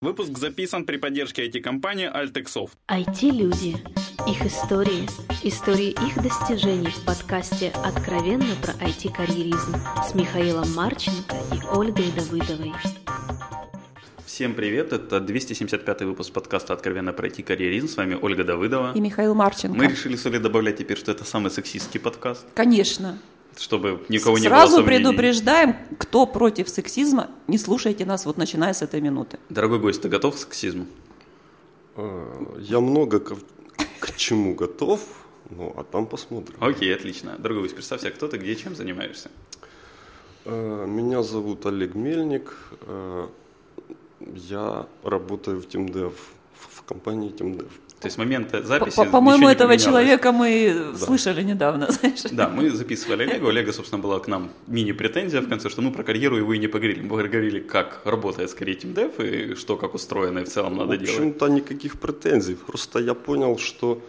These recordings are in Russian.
Выпуск записан при поддержке IT-компании Altexoft. IT-люди. Их истории. Истории их достижений в подкасте «Откровенно про IT-карьеризм» с Михаилом Марченко и Ольгой Давыдовой. Всем привет, это 275 выпуск подкаста «Откровенно про IT-карьеризм». С вами Ольга Давыдова. И Михаил Марченко. Мы решили с Олей добавлять теперь, что это самый сексистский подкаст. Конечно. Чтобы никого не было Сразу предупреждаем, кто против сексизма, не слушайте нас вот начиная с этой минуты. Дорогой гость, ты готов к сексизму? А, Я много к, к чему готов, ну а там посмотрим. Окей, отлично. Дорогой гость, представься, кто ты, где, чем занимаешься? А, Меня зовут Олег Мельник. а, Я работаю в TeamDev, в в компании TeamDev. То есть с момента записи По- По-моему, этого поменялось. человека мы слышали недавно, знаешь. Да, мы записывали Олега. У Олега, собственно, была к нам мини-претензия в конце, что мы про карьеру его и не поговорили. Мы поговорили, как работает скорее TeamDev и что, как устроено и в целом надо В делать. общем-то, никаких претензий. Просто я понял, что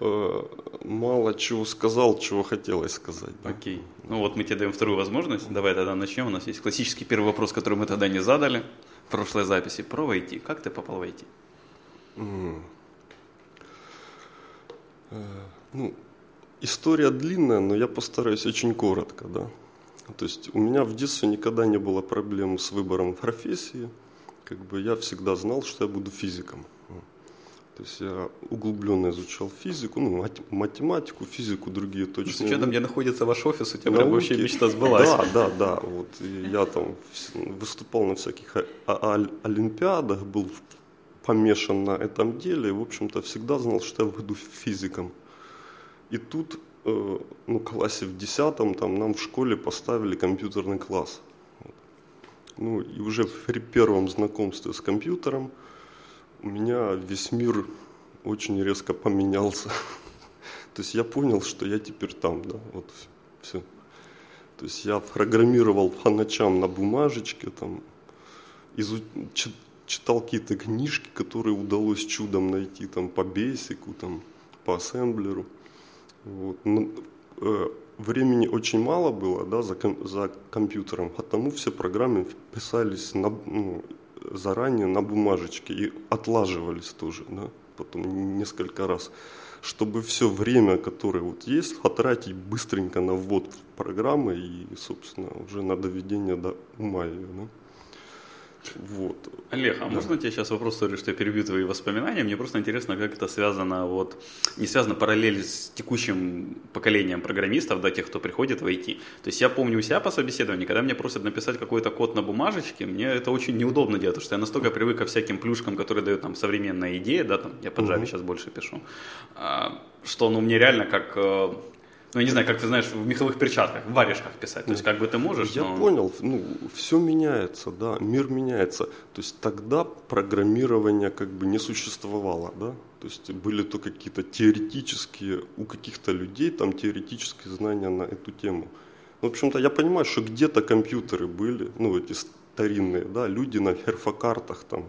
э, мало чего сказал, чего хотелось сказать. да. Окей. Ну вот мы тебе даем вторую возможность. Давай тогда начнем. У нас есть классический первый вопрос, который мы тогда не задали в прошлой записи. Про войти. Как ты попал в IT? Ну, история длинная, но я постараюсь очень коротко, да. То есть у меня в детстве никогда не было проблем с выбором профессии. Как бы я всегда знал, что я буду физиком. То есть я углубленно изучал физику, ну, мат- математику, физику, другие С точные учетом, где находится ваш офис, у тебя прям вообще мечта сбылась. Да, да, да. Вот. И я там выступал на всяких олимпиадах, был в- помешан на этом деле. В общем-то, всегда знал, что я буду физиком. И тут, э, ну, классе в 10 там нам в школе поставили компьютерный класс. Ну, и уже при первом знакомстве с компьютером у меня весь мир очень резко поменялся. То есть я понял, что я теперь там, да, вот все. То есть я программировал по ночам на бумажечке, там, изу- читал какие-то книжки, которые удалось чудом найти, там, по бейсику, там, по ассемблеру. Вот. Ну, э, времени очень мало было, да, за, ком- за компьютером, потому все программы писались на, ну, заранее на бумажечке и отлаживались тоже, да, потом несколько раз, чтобы все время, которое вот есть, потратить быстренько на ввод программы и, собственно, уже на доведение до ума ее, да. Вот. Олег, а можно тебе сейчас вопрос, сори, что я перебью твои воспоминания? Мне просто интересно, как это связано, вот, не связано параллель с текущим поколением программистов, да, тех, кто приходит в IT. То есть я помню у себя по собеседованию, когда меня просят написать какой-то код на бумажечке, мне это очень неудобно делать, потому что я настолько привык ко всяким плюшкам, которые дают нам современная идея, да, там, я по Java сейчас больше пишу, а, что, ну, мне реально как... ну, я не знаю, как ты знаешь, в меховых перчатках, в варежках писать. То есть, как бы ты можешь, Я но- понял, ну, все меняется, да, мир меняется. То есть тогда программирование как бы не существовало, да. То есть были то какие-то теоретические, у каких-то людей там теоретические знания на эту тему. В общем-то, я понимаю, что где-то компьютеры были, ну, эти старинные, да, люди на перфокартах там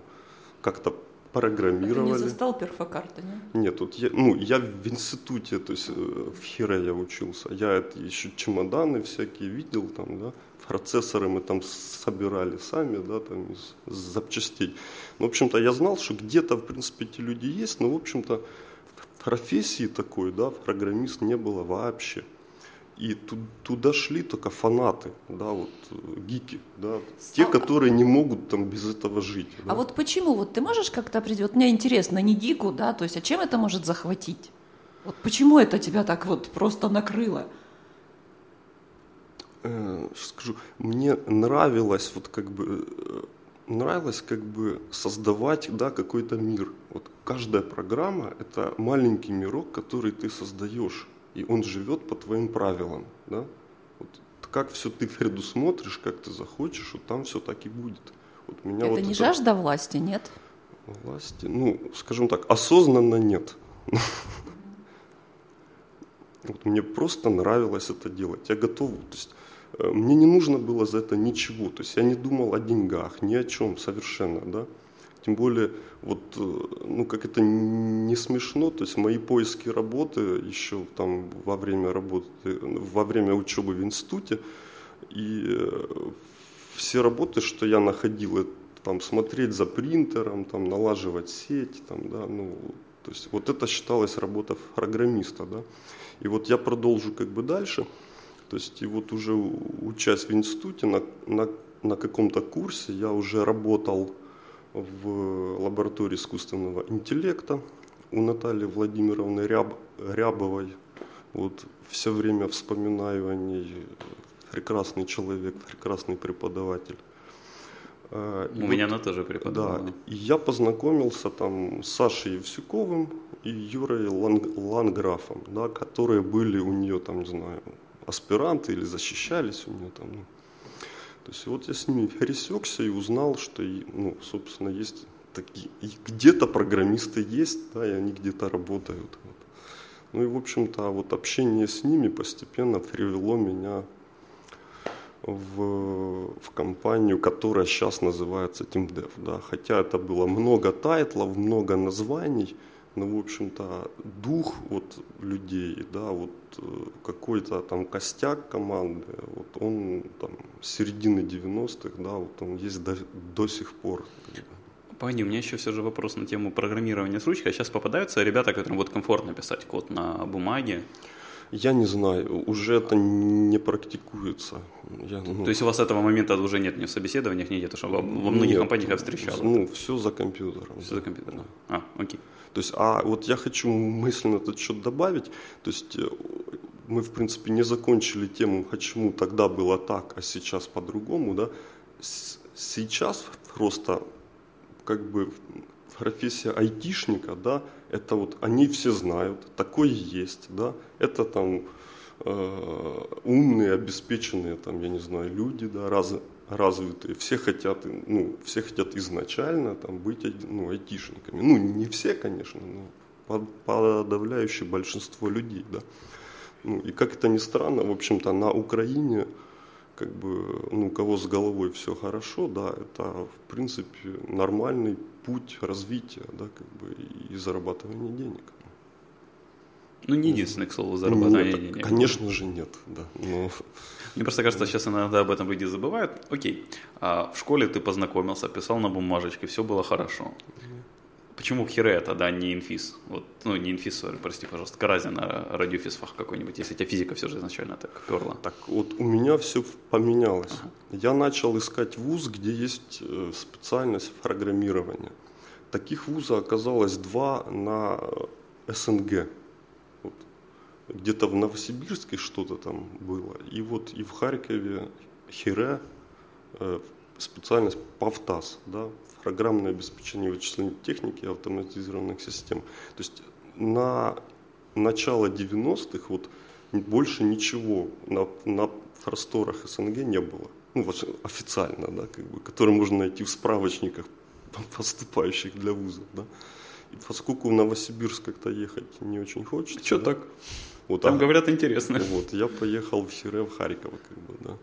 как-то Ты не программировали. застал перфокарты, не? Нет, тут я, ну, я в институте, то есть э, в Хире я учился. Я это еще чемоданы всякие видел там, да, процессоры мы там собирали сами, да, там из, из запчастей. Ну, в общем-то, я знал, что где-то, в принципе, эти люди есть, но, в общем-то, профессии такой, да, программист не было вообще. И ту- туда шли только фанаты, да, вот э, гики, да, те, которые не могут там без этого жить. А да. вот почему? Вот ты можешь как-то определить? Вот мне интересно, не дику, да, то есть, а чем это может захватить? Вот почему это тебя так вот просто накрыло? э, скажу, мне нравилось вот как бы э, нравилось как бы создавать да какой-то мир. Вот каждая программа это маленький мирок, который ты создаешь, и он живет по твоим правилам, да. Вот как все ты предусмотришь, как ты захочешь, вот там все так и будет. Вот меня это вот не жажда власти, нет? власти, ну, скажем так, осознанно нет. Вот мне просто нравилось это делать. Я готов, то есть э, мне не нужно было за это ничего. То есть я не думал о деньгах, ни о чем совершенно, да. Тем более, вот, э, ну, как это не смешно, то есть мои поиски работы еще там во время работы, во время учебы в институте, и э, все работы, что я находил, э, там смотреть за принтером, там налаживать сеть, там, да, ну, то есть вот это считалось работа программиста, да. И вот я продолжу как бы дальше, то есть и вот уже учась в институте на, на, на каком-то курсе я уже работал в лаборатории искусственного интеллекта у Натальи Владимировны Ряб, Рябовой. Вот все время вспоминаю о ней. Прекрасный человек, прекрасный преподаватель. А, и У вот, меня она тоже преподавала. Да, и я познакомился там с Сашей Евсюковым и Юрой Ланг, Ланграфом, да, которые были у нее там, не знаю, аспиранты или защищались у нее там. Ну. То есть вот я с ними пересекся и узнал, что, ну, собственно, есть такие, где-то программисты есть, да, и они где-то работают. Вот. Ну и, в общем-то, вот общение с ними постепенно привело меня в, в компанию, которая сейчас называется TeamDev. Да. Хотя это было много тайтлов, много названий, но, в общем-то, дух вот людей, да, вот какой-то там костяк команды, вот он там середины 90-х, да, вот он есть до, до сих пор. Погоди, у меня еще все же вопрос на тему программирования с ручкой. Сейчас попадаются ребята, которым вот комфортно писать код на бумаге. Я не знаю, уже это не практикуется. Я, ну, То есть у вас этого момента уже нет ни в собеседованиях, ни где-то, что во, во многих нет, компаниях я встречал? Ну, все за компьютером. Все за компьютером. Да. А, окей. То есть, а вот я хочу мысленно этот счет добавить. То есть э, мы, в принципе, не закончили тему, почему тогда было так, а сейчас по-другому. Да? Сейчас просто как бы профессия айтишника, да, это вот они все знают, такое есть, да, это там э, умные, обеспеченные, там, я не знаю, люди, да, раз, развитые, все хотят, ну, все хотят изначально там быть, ну, айтишниками, ну, не все, конечно, но подавляющее большинство людей, да, ну, и как это ни странно, в общем-то, на Украине как бы, ну, у кого с головой все хорошо, да, это, в принципе, нормальный путь развития, да, как бы, и зарабатывания денег. Ну, не единственный, к слову, зарабатывание нет, денег. Конечно же, нет, да. Но... Мне просто кажется, сейчас иногда об этом люди забывают. Окей, а в школе ты познакомился, писал на бумажечке, все было хорошо. Почему Хире тогда не инфиз? Вот, ну, не sorry, прости, пожалуйста, Каразин, а радиофизфах какой-нибудь, если тебя физика все же изначально так перла. Так вот, у меня все поменялось. Ага. Я начал искать вуз, где есть э, специальность программирования. Таких вузов оказалось два на СНГ. Вот. Где-то в Новосибирске что-то там было. И вот и в Харькове Хире э, специальность ПАВТАС, да, программное обеспечение вычислительной техники автоматизированных систем. То есть на начало 90-х вот больше ничего на, на просторах СНГ не было. Ну, официально, да, как бы, которые можно найти в справочниках поступающих для вузов, да. И поскольку в Новосибирск как-то ехать не очень хочется. Что да, так? Вот, Там а, говорят интересно. Вот, я поехал в Хире, в Харьков, как бы, да.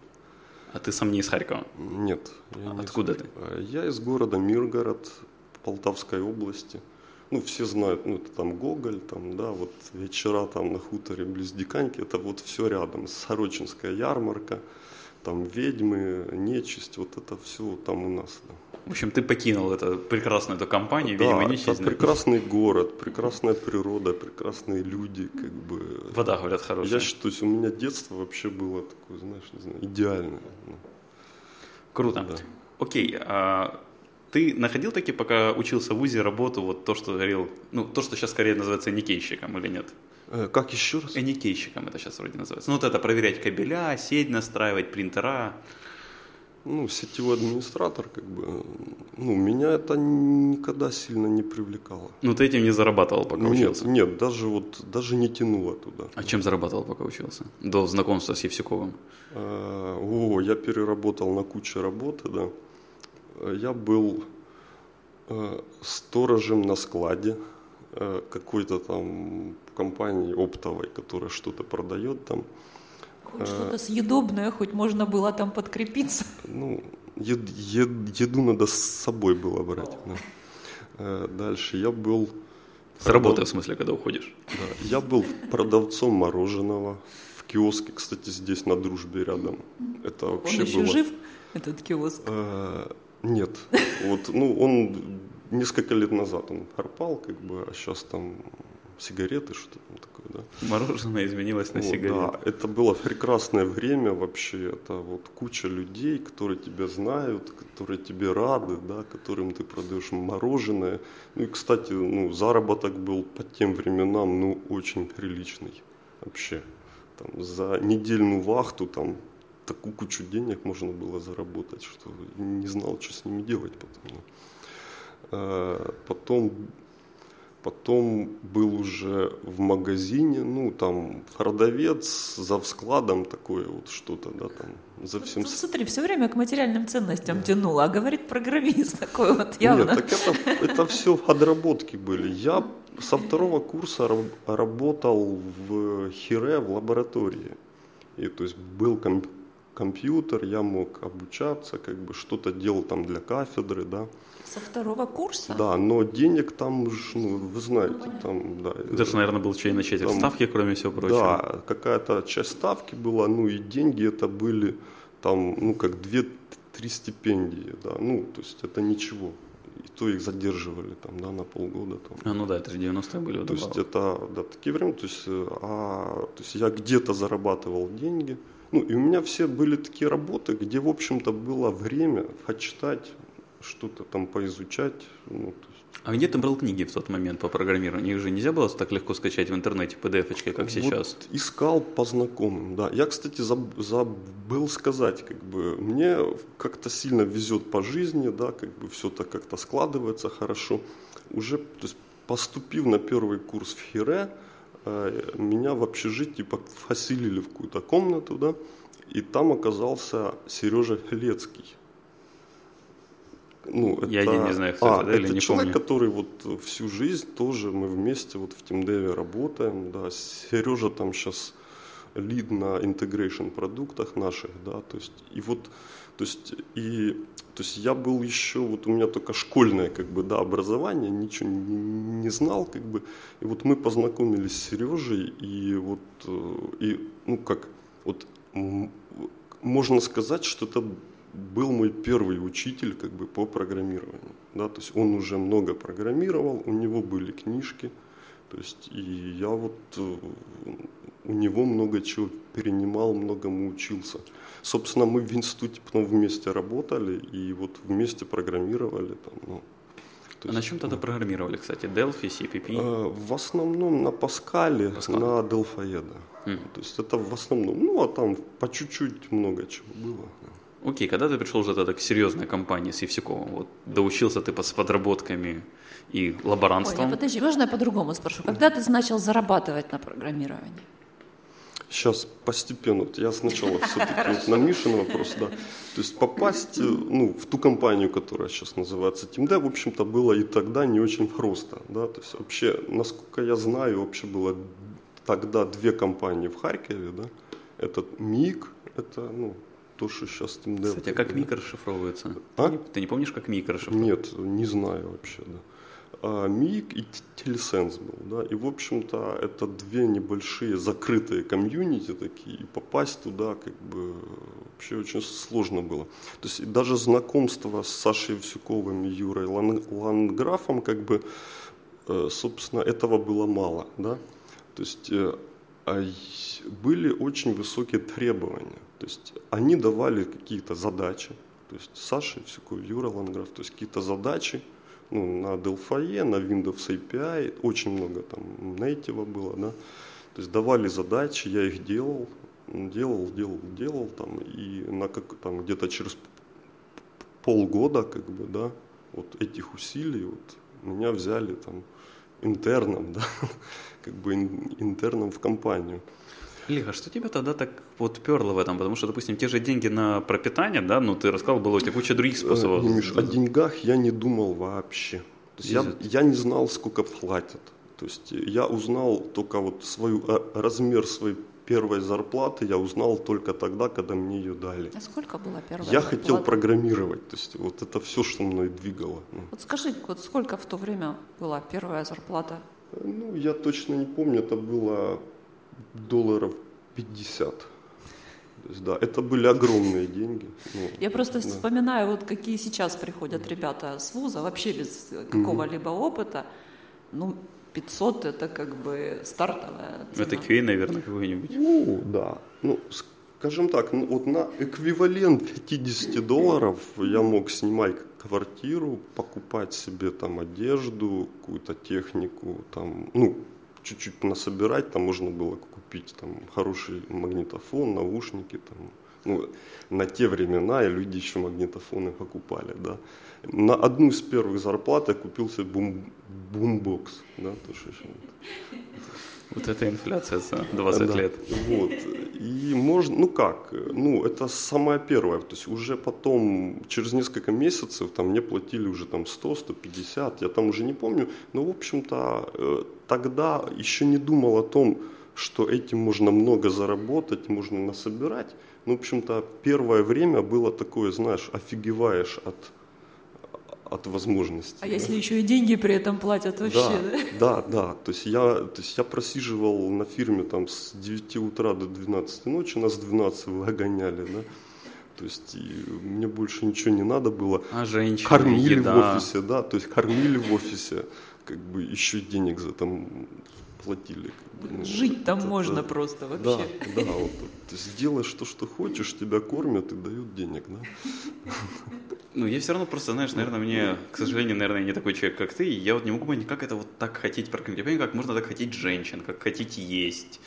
А ты сам не из Харькова? Нет. Я а откуда ты? А, я из города Миргород, Полтавской области. Ну, все знают, ну, это там Гоголь, там, да, вот вечера там на хуторе близ Диканьки, это вот все рядом. Сорочинская ярмарка, там ведьмы, нечисть, вот это все там у нас. Да. В общем, ты покинул эту прекрасную эту компанию, да, видимо, нечисть. это прекрасный город, прекрасная природа, прекрасные люди, как бы. Вода, говорят, хорошая. Я считаю, у меня детство вообще было такое, знаешь, не знаю, идеальное. Ну. Круто. Да. Окей, а ты находил таки, пока учился в ВУЗе, работу, вот то, что говорил, ну, то, что сейчас скорее называется никейщиком или нет? Э, как еще раз? Никейщиком это сейчас вроде называется. Ну, вот это проверять кабеля, сеть настраивать, принтера ну, сетевой администратор, как бы, ну, меня это никогда сильно не привлекало. Ну, ты этим не зарабатывал, пока нет, учился? Нет, даже вот, даже не тянуло туда. А чем зарабатывал, пока учился? До знакомства с Евсюковым? А, о, я переработал на куче работы, да. Я был э, сторожем на складе э, какой-то там компании оптовой, которая что-то продает там. Хоть что-то съедобное, хоть можно было там подкрепиться. Ну, ед, ед, еду надо с собой было брать. Да. Э, дальше я был... С продав... работы, в смысле, когда уходишь? Да, я был продавцом мороженого в киоске, кстати, здесь на Дружбе рядом. Это вообще Он еще было... жив, этот киоск? Э, Нет. Вот, ну, он несколько лет назад он харпал, как бы, а сейчас там сигареты, что там такое, да. Мороженое изменилось на Вот, сигареты. Да, это было прекрасное время вообще. Это вот куча людей, которые тебя знают, которые тебе рады, да, которым ты продаешь мороженое. Ну и, кстати, ну, заработок был по тем временам, ну, очень приличный вообще. Там, за недельную вахту там такую кучу денег можно было заработать, что не знал, что с ними делать потом. ну. Э, Потом Потом был уже в магазине, ну, там, продавец за складом такое вот что-то, да, там, за всем... Тут смотри, все время к материальным ценностям тянуло, а говорит программист такой вот явно. Нет, так это, это все отработки были. Я со второго курса раб- работал в Хире в лаборатории. И то есть был ком- компьютер, я мог обучаться, как бы что-то делал там для кафедры, да. Со второго курса? Да, но денег там, ж, ну, вы знаете, там, да. Даже, наверное, был и на четверть Там- ставки, кроме всего прочего. Да, какая-то часть ставки была, ну и деньги это были там, ну как две-три стипендии, да, ну то есть это ничего. И то их задерживали там, да, на полгода там. А, ну да, это же 90-е были. То есть это, да, такие времена, то есть, а, то есть я где-то зарабатывал деньги, ну и у меня все были такие работы, где, в общем-то, было время почитать, что-то там поизучать, ну, есть А где ты брал книги в тот момент по программированию? Их же нельзя было так легко скачать в интернете, PDF-очкой, как сейчас. Вот искал по знакомым, да. Я, кстати, заб- забыл сказать, как бы, мне как-то сильно везет по жизни, да, как бы все так как-то складывается хорошо. Уже, то есть, поступив на первый курс в Хире, э, меня в общежитии поселили в какую-то комнату, да, и там оказался Сережа Хелецкий. Ну, Я не- знаю, кто а, это, да, или это не человек, помню. который вот всю жизнь тоже мы вместе вот в TeamDev работаем, да, Сережа там сейчас лид на integration продуктах наших, да, то есть и вот, то есть и, то есть я был еще, вот у меня только школьное как бы, да, образование, ничего не, не знал, как бы, и вот мы познакомились с Сережей, и вот, э, и, ну как, вот можно сказать, что это был мой первый учитель как бы по программированию. Да? То есть он уже много программировал, у него были книжки. То есть и я вот э, у него много чего перенимал, многому учился. Собственно, мы в институте потом вместе работали и вот вместе программировали. Там, ну, то А на чем тогда программировали, кстати? Delphi, CPP? э, В основном на Паскале, Паскале. на да. Мгм. То есть это в основном, ну а там по чуть-чуть много чего было. да. Окей, когда ты пришел уже тогда к серьезной компании с Евсюковым? Вот доучился ты с подработками и Ой, лаборантством. не, подожди, можно я по-другому спрошу? Когда ты начал зарабатывать на программировании? Сейчас постепенно. Я сначала все-таки вот на Мишин вопрос, да. То есть попасть э, ну, в ту компанию, которая сейчас называется TeamD, в общем-то, было и тогда не очень просто. Да? То есть вообще, насколько я знаю, вообще было тогда две компании в Харькове. Да? Это МИК, это ну, то, что сейчас TeamD. Кстати, а как мик расшифровывается? А? Ты, не, ты не помнишь, как мик расшифровывается? Нет, не знаю вообще, да. А, МИГ и Телесенс был, да, и, в общем-то, это две небольшие закрытые комьюнити такие, и попасть туда, как бы, вообще очень сложно было. То есть, даже знакомство с Сашей Евсюковым и Юрой Лан- Ланграфом, как бы, э, собственно, этого было мало, да. То есть, э, а были очень высокие требования. То есть, они давали какие-то задачи, то есть Саша Евсюков, Юра Ланграф, то есть какие-то задачи, ну, на Delphi, на Windows API, очень много там native было, да. То есть давали задачи, я их делал, делал, делал, делал там, и на как, там где-то через полгода, как бы, да, вот этих усилий, вот меня взяли там интерном, да, как бы ин- интерном в компанию. Олег, а что тебя тогда так вот перло в этом? Потому что, допустим, те же деньги на пропитание, да, ну ты рассказал, было у тебя куча других способов. Э, Миш, о деньгах я не думал вообще. То есть я, я не знал, сколько платят. То есть я узнал только вот свою, э, размер своей первой зарплаты, я узнал только тогда, когда мне ее дали. А сколько была первая Я зарплата? хотел программировать, то есть вот это все, что мной двигало. Ну, Вот скажи, вот сколько в то время была первая зарплата? Ну, я точно не помню, это было долларов 50. То есть, да, это были огромные деньги. Ну, Я просто да. вспоминаю, вот какие сейчас приходят ребята с вуза, вообще без какого-либо опыта. Ну, 500 это как бы стартовая цена. Это QA, наверное, какой-нибудь. Ну, да. Ну, скажем так, ну, вот на эквивалент 50 долларов я мог снимать квартиру, покупать себе там одежду, какую-то технику, там, ну, чуть-чуть насобирать, там можно было купить там хороший магнитофон, наушники, там, ну, на те времена люди еще магнитофоны покупали, да. На одну из первых зарплат я купил себе бум, бумбокс, да, то, что Вот это инфляция за 20 да. лет. Вот. И можно, ну как, ну это самое первое, то есть уже потом, через несколько месяцев, там мне платили уже там 100, 150, я там уже не помню, но в общем-то э, тогда еще не думал о том, что этим можно много заработать, можно насобирать. Ну, в общем-то, первое время было такое, знаешь, офигеваешь от, от возможностей. А если еще и деньги при этом платят вообще, да? Да, да, То есть я, то есть я просиживал на фирме там с 9 утра до 12 ночи, нас с 12 выгоняли, да. То есть мне больше ничего не надо было. А женщины, Кормили еда. в офисе, да, то есть кормили в офисе, как бы еще денег за там платили. Как бы, ну, Жить там это- можно это- просто Да, вообще. да, вот, то есть делаешь то, что хочешь, тебя кормят и дают денег, да. Ну, я все равно просто, знаешь, наверное, мне, к сожалению, наверное, не такой человек, как ты, и я вот не могу понять, как это вот так хотеть прокормить. Я понимаю, как можно так хотеть женщин, как хотеть есть,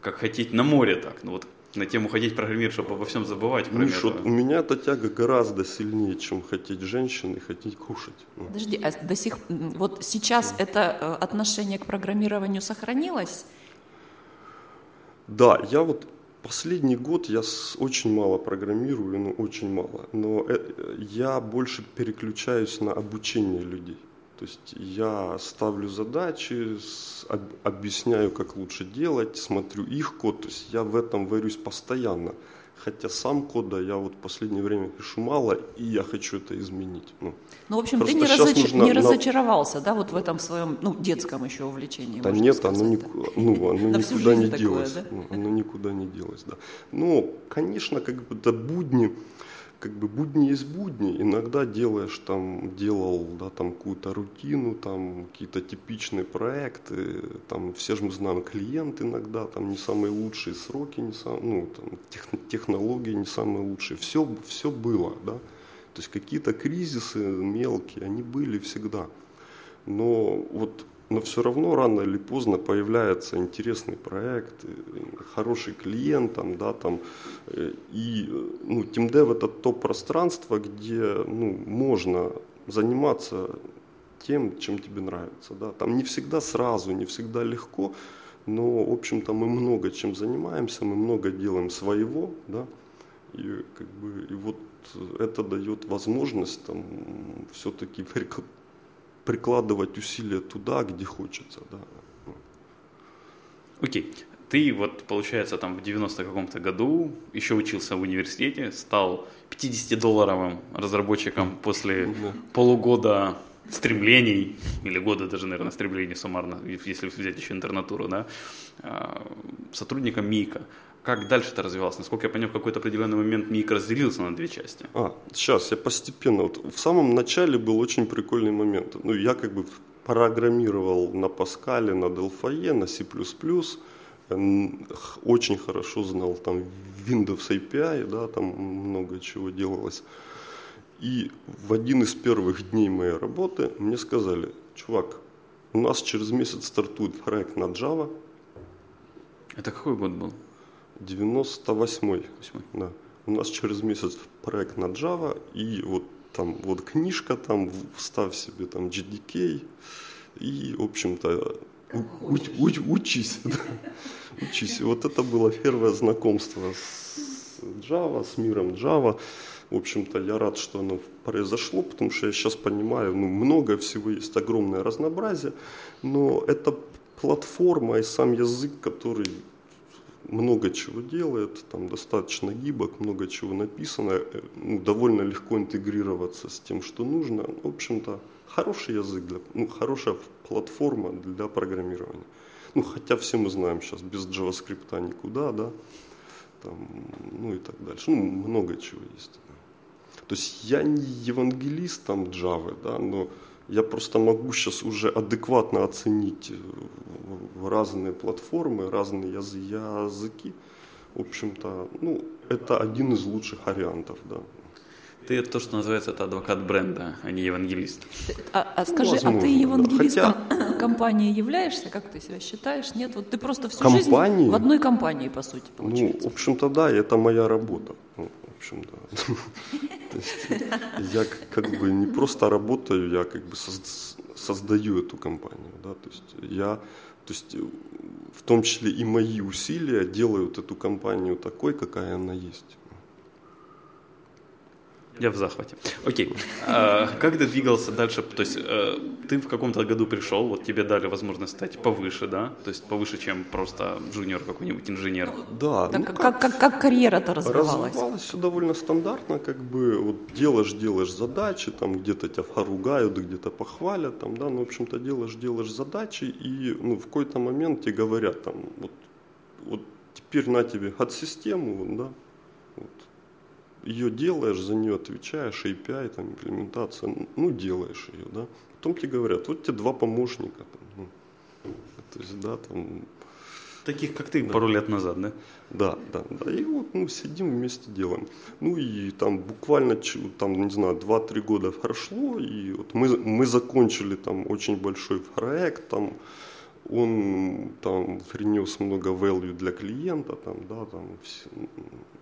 как хотеть на море так. Ну вот на тему хотеть программировать, чтобы обо всем забывать, кроме Миш, вот у меня эта тяга гораздо сильнее, чем хотеть женщин и хотеть кушать. Ну, Подожди, а до сих вот сейчас это э, отношение к программированию сохранилось? Да, я вот последний год я очень мало программирую, ну очень мало, но э, я больше переключаюсь на обучение людей. То есть я ставлю задачи, объясняю, как лучше делать, смотрю их код, то есть я в этом варюсь постоянно. Хотя сам кода я вот в последнее время пишу мало, и я хочу это изменить. Ну, Ну, в общем, ты не, разоч- не на- разочаровался, да, вот в этом своем, ну, детском еще увлечении. Да нет, сказать, оно, да? нику- ну, оно никуда не такое, делось. да? Ну, Оно никуда не делось, да. Но, конечно, как бы это будни, как бы будни есть будни. Иногда делаешь там, делал, да, там какую-то рутину, там какие-то типичные проекты, там все же мы знаем клиент иногда, там не самые лучшие сроки, не сам, ну, там, тех- технологии не самые лучшие. Все, все было, да. То есть какие-то кризисы мелкие, они были всегда. Но вот но все равно рано или поздно появляется интересный проект, э, хороший клиент, там, да, там, э, и э, ну, TeamDev это то пространство, где ну, можно заниматься тем, чем тебе нравится. Да. Там не всегда сразу, не всегда легко, но, в общем-то, мы много чем занимаемся, мы много делаем своего, да, и, как бы, и вот это дает возможность там, все-таки прикладывать усилия туда, где хочется. Да. Окей. Ты вот, получается, там в 90 каком-то году еще учился в университете, стал 50-долларовым разработчиком после Да. полугода стремлений, или года даже, наверное, стремлений суммарно, если взять еще интернатуру, да, а, сотрудником МИКа. Как дальше это развивалось? Насколько я понял, в какой-то определенный момент МИК разделился на две части. А, сейчас я постепенно. Вот в самом начале был очень прикольный момент. Ну, я как бы программировал на Паскале, на Delphi, на C++. Очень хорошо знал там Windows API, да, там много чего делалось. И в один из первых дней моей работы мне сказали, чувак, у нас через месяц стартует проект на Java, Это какой год был? 98-й. Восьмой. Да. У нас через месяц проект на Java, и вот там вот книжка, там вставь себе там GDK, и, в общем-то, у- у- учись. да. Учись. Вот это было первое знакомство с Java, с миром Java. В общем-то, я рад, что оно произошло, потому что я сейчас понимаю, ну, много всего есть, огромное разнообразие, но это платформа и сам язык, который много чего делает, там достаточно гибок, много чего написано, э, ну, довольно легко интегрироваться с тем, что нужно. В общем-то, хороший язык, для, ну, хорошая платформа для программирования. Ну, хотя все мы знаем сейчас, без JavaScript никуда, да. там, ну и так дальше. Ну, много чего есть. То есть я не евангелист там Java, да, но я просто могу сейчас уже адекватно оценить э, разные платформы, разные языки. В общем-то, ну, это один из лучших вариантов, да. Ты то, что называется, это адвокат бренда, а не евангелист. А, а скажи, возможно, а ты евангелистом да. Хотя... компании являешься? Как ты себя считаешь? Нет, вот ты просто всю компании? жизнь в одной компании, по сути, ну, получается. Ну, в общем-то, да, это моя работа. Ну, общем, да. Я как бы не просто работаю, я как бы создаю эту компанию, да, то есть я, то есть в том числе и мои усилия делают эту компанию такой, какая она есть. Я в захвате. Окей. А, как ты двигался дальше? То есть э, ты в каком-то году пришел, вот тебе дали возможность стать повыше, да? То есть повыше, чем просто джуниор какой-нибудь инженер. Да. Так, ну, как, как, как карьера-то развивалась? Развивалась все довольно стандартно, как бы вот делаешь, делаешь задачи, там где-то тебя поругают, где-то похвалят, там, да, ну, в общем-то, делаешь, делаешь задачи, и ну, в какой-то момент тебе говорят, там, вот, вот теперь на тебе от систему, да, ее делаешь, за нее отвечаешь, API, там, имплементация, ну, делаешь ее, да. Потом тебе говорят, вот тебе два помощника, там, ну, то есть, да, там... Таких, как ты, да. пару лет назад, да? Да, да, да. И вот мы ну, сидим вместе делаем. Ну и там буквально, там, не знаю, 2-3 года прошло, и вот мы, мы закончили там очень большой проект, там, он там принес много value для клиента, там, да, там, все,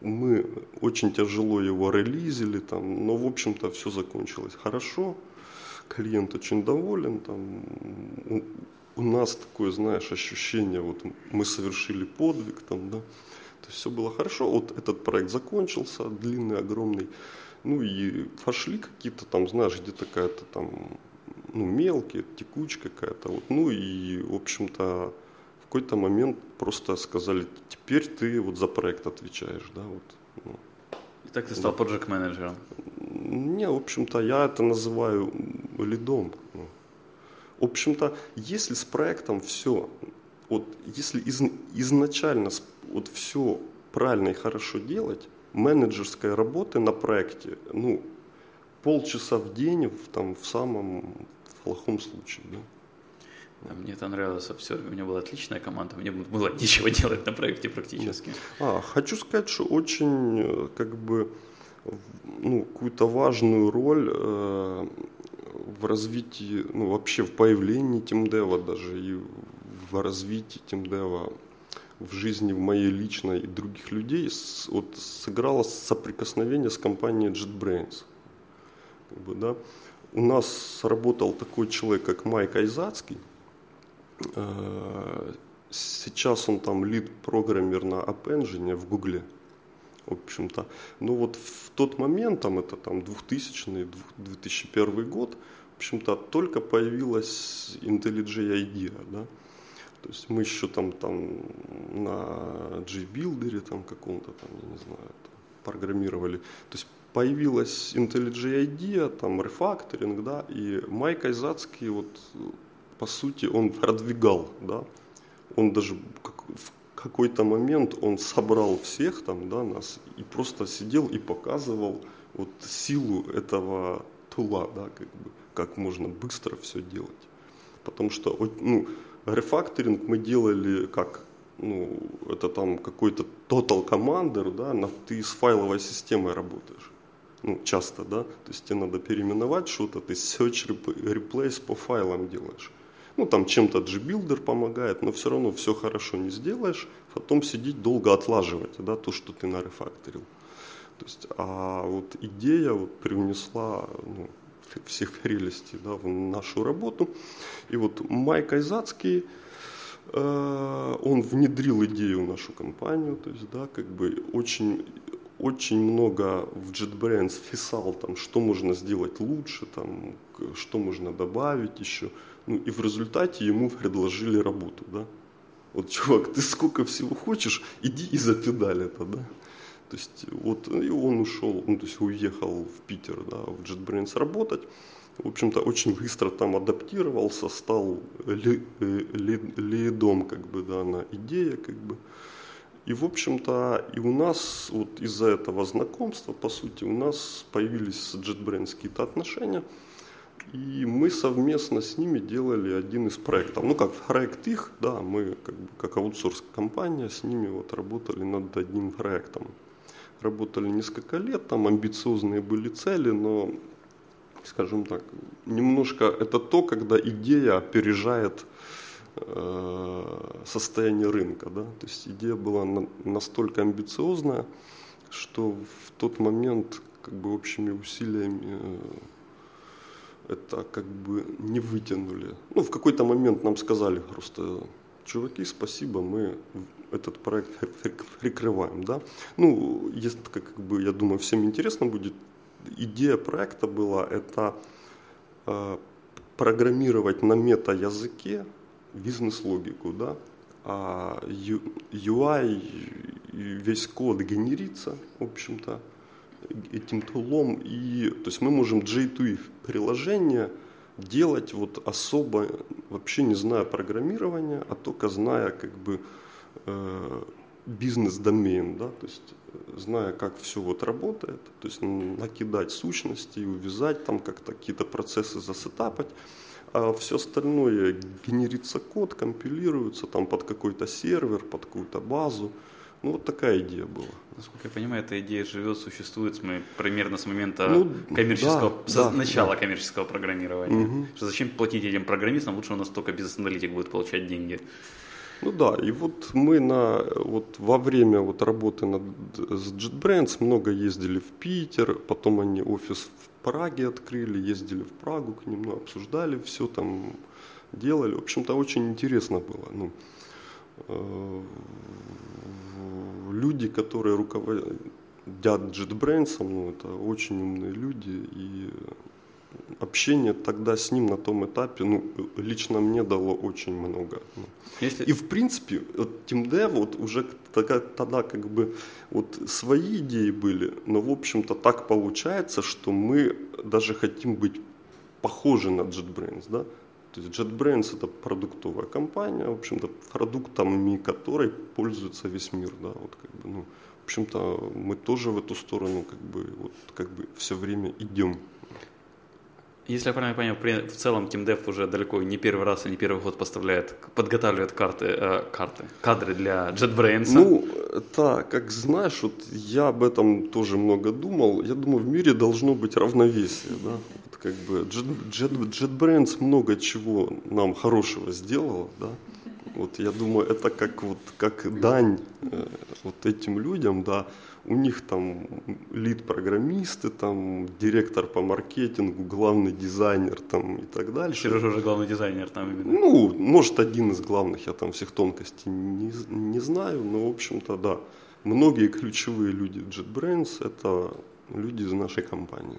мы очень тяжело его релизили, там, но в общем-то все закончилось хорошо, клиент очень доволен, там, у, у нас такое, знаешь, ощущение, вот мы совершили подвиг, там, да, то есть все было хорошо, вот этот проект закончился, длинный, огромный, ну и пошли какие-то там, знаешь, где то какая-то там ну, мелкие, текучка какая-то. Вот. Ну и, в общем-то, в какой-то момент просто сказали, теперь ты вот за проект отвечаешь, да, вот. Ну. И так ты стал да. project менеджером Не, в общем-то, я это называю лидом. Ну. В общем-то, если с проектом все, вот если из, изначально вот все правильно и хорошо делать, менеджерской работы на проекте, ну, полчаса в день в, там, в самом плохом случае. Да? Да, мне это нравилось все. У меня была отличная команда, мне было нечего делать на проекте практически. А, хочу сказать, что очень э, как бы ну, какую-то важную роль э, в развитии, ну, вообще в появлении тимдева даже и в развитии тимдева в жизни в моей личной и других людей с, вот, сыграло соприкосновение с компанией JetBrains. Как бы, да? У нас работал такой человек, как Майк Айзацкий. Э, сейчас он там лид-программер на App Engine в Гугле. В общем-то. Ну вот в тот момент, там это там 2000-2001 год, в общем-то, только появилась IntelliJ IDEA, да. То есть мы еще там, там на G-Builder там каком-то там, я не знаю, там, программировали. То есть появилась IntelliJ IDEA, там рефакторинг, да, и Майк Айзацкий, вот, по сути, он продвигал, да, он даже в какой-то момент он собрал всех там, да, нас и просто сидел и показывал вот силу этого тула, да, как бы, как можно быстро все делать. Потому что, ну, рефакторинг мы делали как, ну, это там какой-то total commander, да, ты с файловой системой работаешь ну, часто, да, то есть тебе надо переименовать что-то, ты search replace по файлам делаешь. Ну, там чем-то Gbuilder помогает, но все равно все хорошо не сделаешь, потом сидеть долго отлаживать, да, то, что ты нарефакторил. То есть, а вот идея вот привнесла ну, всех прелестей да, в нашу работу. И вот Майк Айзацкий, э, он внедрил идею в нашу компанию, то есть, да, как бы очень очень много в JetBrains писал, там, что можно сделать лучше, там, что можно добавить еще. Ну, и в результате ему предложили работу, да. Вот, чувак, ты сколько всего хочешь, иди и запедаль это, да. То есть, вот, и он ушел, ну, то есть, уехал в Питер, да, в JetBrains работать. В общем-то, очень быстро там адаптировался, стал ли, ли, лидом, как бы, да, на идея, как бы. И, в общем-то, и у нас вот из-за этого знакомства, по сути, у нас появились с JetBrains какие-то отношения, и мы совместно с ними делали один из проектов. Ну, как проект их, да, мы как, бы, как аутсорс-компания с ними вот работали над одним проектом. Работали несколько лет, там амбициозные были цели, но, скажем так, немножко это то, когда идея опережает состояние рынка. Да? То есть идея была настолько амбициозная, что в тот момент как бы общими усилиями э, это как бы не вытянули. Ну, в какой-то момент нам сказали просто, чуваки, спасибо, мы этот проект прикрываем, да. Ну, есть, как бы, я думаю, всем интересно будет, идея проекта была это э, программировать на мета-языке бизнес-логику, да, а UI, весь код генерится, в общем-то, этим тулом, и, то есть мы можем J2E приложение делать вот особо, вообще не зная программирования, а только зная как бы э, бизнес-домен, да, то есть э, зная, как все вот работает, то есть накидать сущности, увязать там как-то какие-то процессы засетапать, а все остальное генерится код, компилируется там под какой-то сервер, под какую-то базу. Ну, вот такая идея была. Насколько я понимаю, эта идея живет, существует мы, примерно с момента ну, коммерческого, да, со, да, начала да. коммерческого программирования. Угу. Что зачем платить этим программистам, лучше у нас только бизнес-аналитик будет получать деньги. Ну да, и вот мы на, вот во время вот работы над, с JetBrains много ездили в Питер, потом они офис в Праге открыли, ездили в Прагу к ним, ну, обсуждали все там, делали. В общем-то, очень интересно было. Ну, э, люди, которые руководят JetBrains, ну, это очень умные люди, и общение тогда с ним на том этапе, ну, лично мне дало очень много. Если... И в принципе, вот TeamDev вот уже тогда, тогда как бы вот свои идеи были, но в общем-то так получается, что мы даже хотим быть похожи на JetBrains, да? То есть JetBrains это продуктовая компания, в общем-то, продуктами которой пользуется весь мир, да, вот как бы, ну, в общем-то, мы тоже в эту сторону как бы, вот, как бы все время идем. Если я правильно понял, в целом TeamDev уже далеко не первый раз и не первый год поставляет, подготавливает карты, э, карты, кадры для JetBrains. Ну, да, как знаешь, вот я об этом тоже много думал. Я думаю, в мире должно быть равновесие, да. Вот как бы Jet, Jet, JetBrains много чего нам хорошего сделал, да. Вот я думаю, это как вот как дань э, вот этим людям, да у них там лид-программисты, там директор по маркетингу, главный дизайнер там и так дальше. Сережа уже главный дизайнер там именно. Ну, может, один из главных, я там всех тонкостей не, не знаю, но, в общем-то, да. Многие ключевые люди JetBrains – это люди из нашей компании.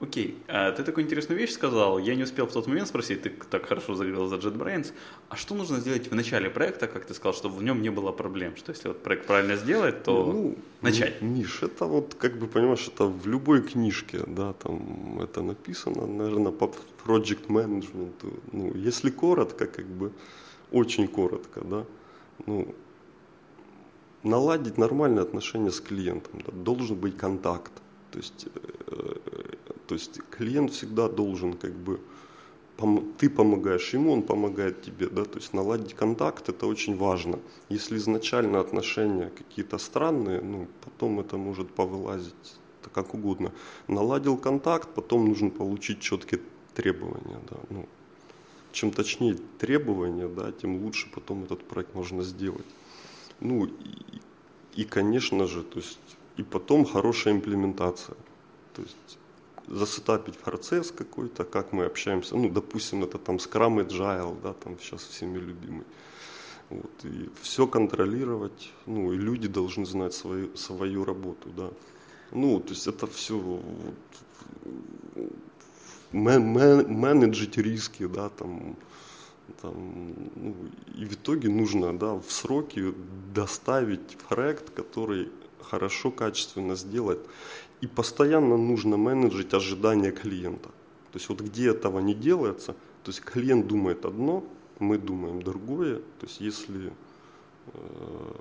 Окей, а ты такую интересную вещь сказал, я не успел в тот момент спросить, ты так хорошо заговорил за JetBrains, а что нужно сделать в начале проекта, как ты сказал, чтобы в нем не было проблем, что если вот проект правильно сделать, то ну, начать? Миш, это вот, как бы, понимаешь, это в любой книжке, да, там это написано, наверное, по project management, ну, если коротко, как бы, очень коротко, да, ну, наладить нормальные отношения с клиентом, да, должен быть контакт, то есть э, то есть клиент всегда должен как бы ты помогаешь ему, он помогает тебе, да, то есть наладить контакт это очень важно. Если изначально отношения какие-то странные, ну, потом это может повылазить это как угодно. Наладил контакт, потом нужно получить четкие требования, да, ну, чем точнее требования, да, тем лучше потом этот проект можно сделать. Ну, и, и конечно же, то есть, и потом хорошая имплементация. То есть засетапить процесс какой-то, как мы общаемся, ну, допустим, это там Scrum Agile, да, там сейчас всеми любимый. Вот, и все контролировать, ну, и люди должны знать свою, свою работу, да. Ну, то есть это все вот, менеджить риски, да, там, там, ну, и в итоге нужно, да, в сроки доставить проект, который хорошо, качественно сделать. И постоянно нужно менеджить ожидания клиента. То есть вот где этого не делается, то есть клиент думает одно, мы думаем другое. То есть если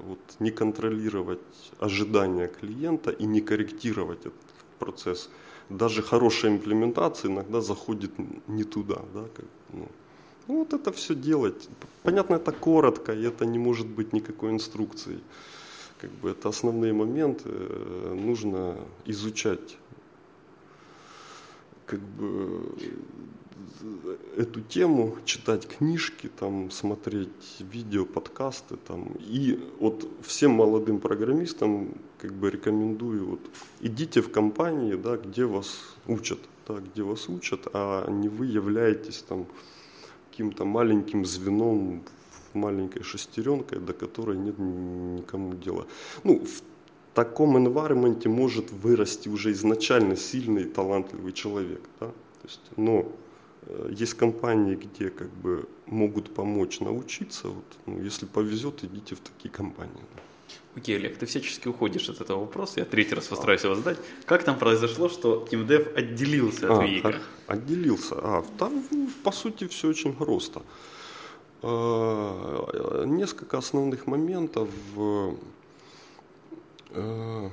вот, не контролировать ожидания клиента и не корректировать этот процесс. Даже хорошая имплементация иногда заходит не туда. Да, как, ну, ну, вот это все делать. Понятно, это коротко, и это не может быть никакой инструкцией. Как бы это основные моменты, э, нужно изучать как бы эту тему, читать книжки, там, смотреть видео, подкасты. Там. И вот всем молодым программистам как бы рекомендую, вот, идите в компании, да, где вас учат, да, где вас учат, а не вы являетесь там каким-то маленьким звеном, маленькой шестеренкой, до которой нет никому дела. Ну, в таком environment может вырасти уже изначально сильный, талантливый человек. Да? То есть, но э, есть компании, где как бы могут помочь научиться. Вот, ну, если повезет, идите в такие компании. Да. Окей, Олег, ты всячески уходишь от этого вопроса. Я третий раз постараюсь его задать. Как там произошло, что TeamDev отделился от а, Вика? Отделился. А, там, по сути, все очень просто. А, несколько основных моментов. А,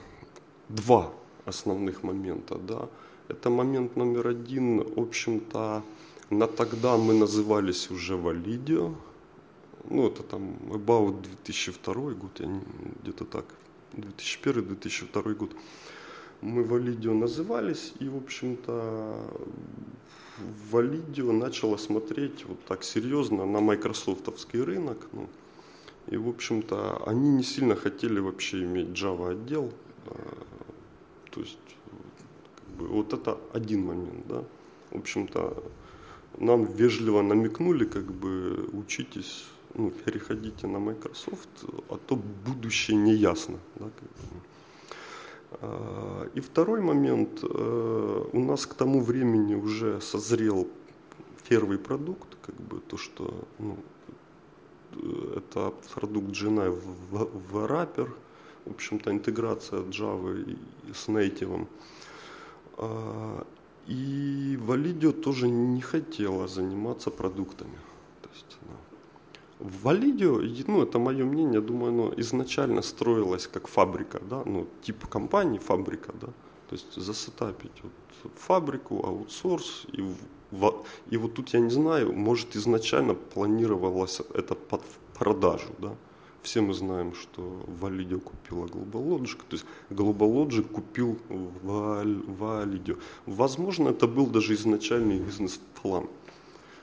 два основных момента. Да. Это момент номер один. В общем-то, на тогда мы назывались уже Валидио ну, это там about 2002 год, я где-то так, 2001-2002 год. Мы в Алидио назывались, и, в общем-то, в Алидио начало смотреть вот так серьезно на майкрософтовский рынок. Ну, и, в общем-то, они не сильно хотели вообще иметь Java отдел. А, то есть, как бы, вот это один момент, да. В общем-то, нам вежливо намекнули, как бы, учитесь ну, переходите на Microsoft, а то будущее не ясно. Да, а, И второй момент, э, у нас к тому времени уже созрел первый продукт, как бы то, что ну, это продукт GNI в, в Wrapper, в общем-то интеграция Java с Native. И Validio тоже не хотела заниматься продуктами. То есть, да. Валидио, ну это мое мнение, думаю, оно изначально строилось как фабрика, да, ну тип компании фабрика, да, то есть засетапить вот фабрику, аутсорс, и, и вот тут я не знаю, может изначально планировалось это под продажу, да, все мы знаем, что Validio купила Global Logic, то есть Global Logic купил Validio. Возможно, это был даже изначальный бизнес-план.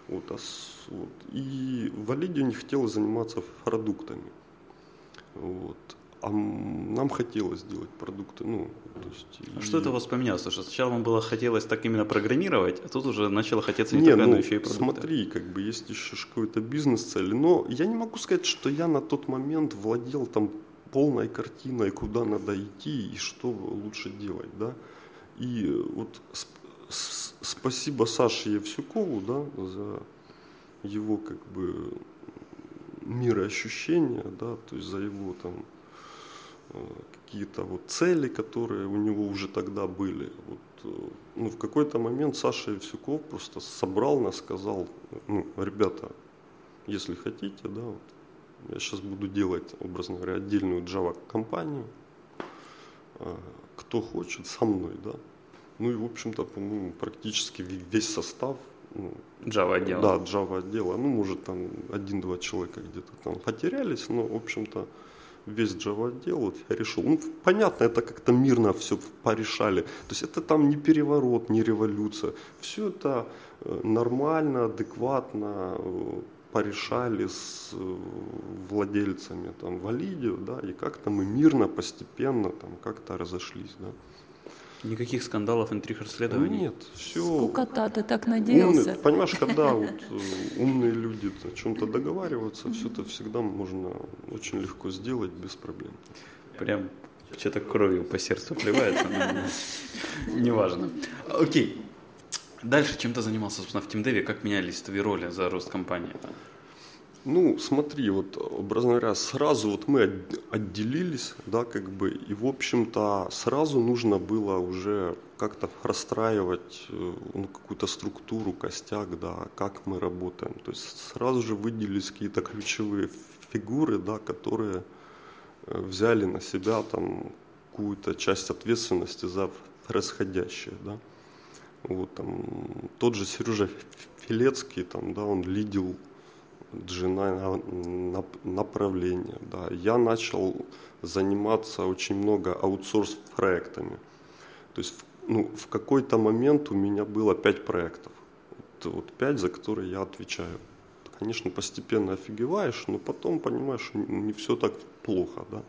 Вот, а вот. И Валидия не хотела заниматься продуктами. Вот. А нам хотелось делать продукты. Ну, то есть, а и... что это у вас поменялось? Потому что сначала вам было хотелось так именно программировать, а тут уже начало хотеться не, не только, ну, но еще и продукты. Смотри, как бы есть еще какой-то бизнес-цель. Но я не могу сказать, что я на тот момент владел там полной картиной, куда надо идти и что лучше делать. Да? И вот спасибо Саше Евсюкову да, за его как бы мироощущения, да, то есть за его там э, какие-то вот цели, которые у него уже тогда были. Вот, э, ну, в какой-то момент Саша Евсюков просто собрал нас, сказал, ну, ребята, если хотите, да, вот, я сейчас буду делать, образно говоря, отдельную Java-компанию, э, кто хочет, со мной, да. Ну и, в общем-то, по-моему, практически весь состав ну, Java отдела. Да, Java отдела. Ну, может, там один-два человека где-то там потерялись, но, в общем-то, весь Java отдел вот решил. Ну, понятно, это как-то мирно все порешали. То есть это там не переворот, не революция. Все это э, нормально, адекватно э, порешали с э, владельцами там Валидио, да, и как-то мы мирно, постепенно там как-то разошлись, да. Никаких скандалов, интриг, расследований? Нет, все. Скукота, ты так надеялся. Умный, понимаешь, когда вот э, умные люди о чем-то договариваются, все это всегда можно очень легко сделать без проблем. Прям что-то кровью по сердцу плевается, неважно. Окей. Дальше чем ты занимался, собственно, в TeamDev? Как менялись твои роли за рост компании? Ну, смотри, вот, образно говоря, сразу вот мы отделились, да, как бы, и, в общем-то, сразу нужно было уже как-то расстраивать э, ну, какую-то структуру, костяк, да, как мы работаем. То есть сразу же выделились какие-то ключевые фигуры, да, которые э, взяли на себя там какую-то часть ответственности за происходящее, да. Вот там тот же Сережа Филецкий, там, да, он лидил Джина направление, да. Я начал заниматься очень много аутсорс проектами. То есть ну, в какой-то момент у меня было пять проектов. Вот, вот пять, за которые я отвечаю. Конечно, постепенно офигеваешь, но потом понимаешь, не все так плохо, да.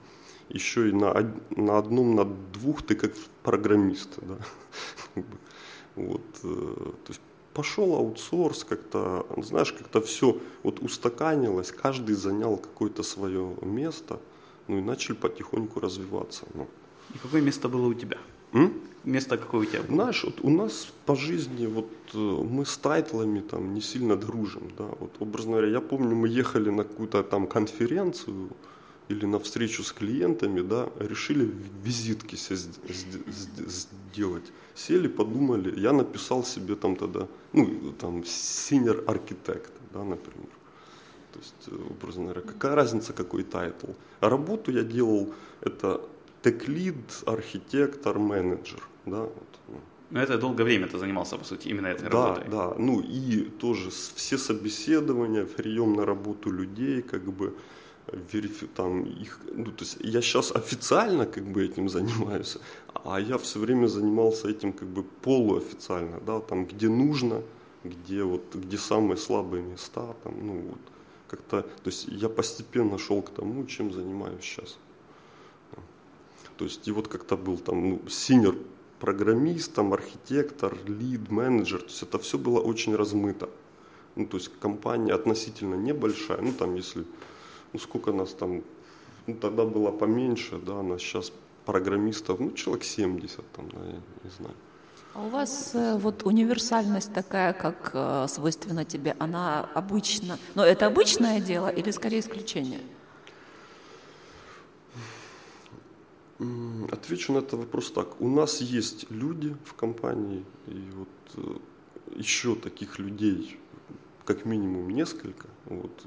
Еще и на, на одном, на двух ты как программист, да. Вот, э, то есть пошел аутсорс, как-то, знаешь, как-то все вот устаканилось, каждый занял какое-то свое место, ну и начали потихоньку развиваться. Ну. И какое место было у тебя? М? Место какое у тебя было? Знаешь, вот у нас по жизни, вот э, мы с тайтлами там не сильно дружим, да, вот образно говоря, я помню, мы ехали на какую-то там конференцию или на встречу с клиентами, да, решили визитки сделать. Сели, подумали, я написал себе там тогда, ну, там, senior architect, да, например. То есть, э, образно говоря, какая разница, какой title. А работу я делал, это tech lead, архитектор, менеджер. Да, вот. Ну. Но это долгое время ты занимался, по сути, именно этой да, работой. Да, ну и тоже все собеседования, прием на работу людей, как бы верифи, там их, ну то есть я сейчас официально как бы этим занимаюсь, а я все время занимался этим как бы полуофициально, да, там где нужно, где вот где самые слабые места, там, ну вот как-то, то есть я постепенно шел к тому, чем занимаюсь сейчас. То есть и вот как-то был там ну, синер программист, там архитектор, лид, менеджер, то есть это все было очень размыто. Ну, то есть компания относительно небольшая, ну там если, ну сколько нас там, ну тогда было поменьше, да, нас сейчас программистов, ну человек 70 там, да, я не знаю. А у вас э, вот универсальность такая, как э, свойственна тебе, она обычно, но это обычное дело или скорее исключение? Отвечу на этот вопрос так. У нас есть люди в компании, и вот э, еще таких людей как минимум несколько. Вот.